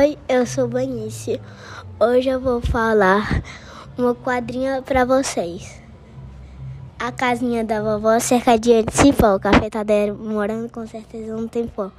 Oi, eu sou Banice. Hoje eu vou falar uma quadrinha para vocês. A casinha da vovó cercadinha de cipó. O café tá demorando, com certeza não tem pó.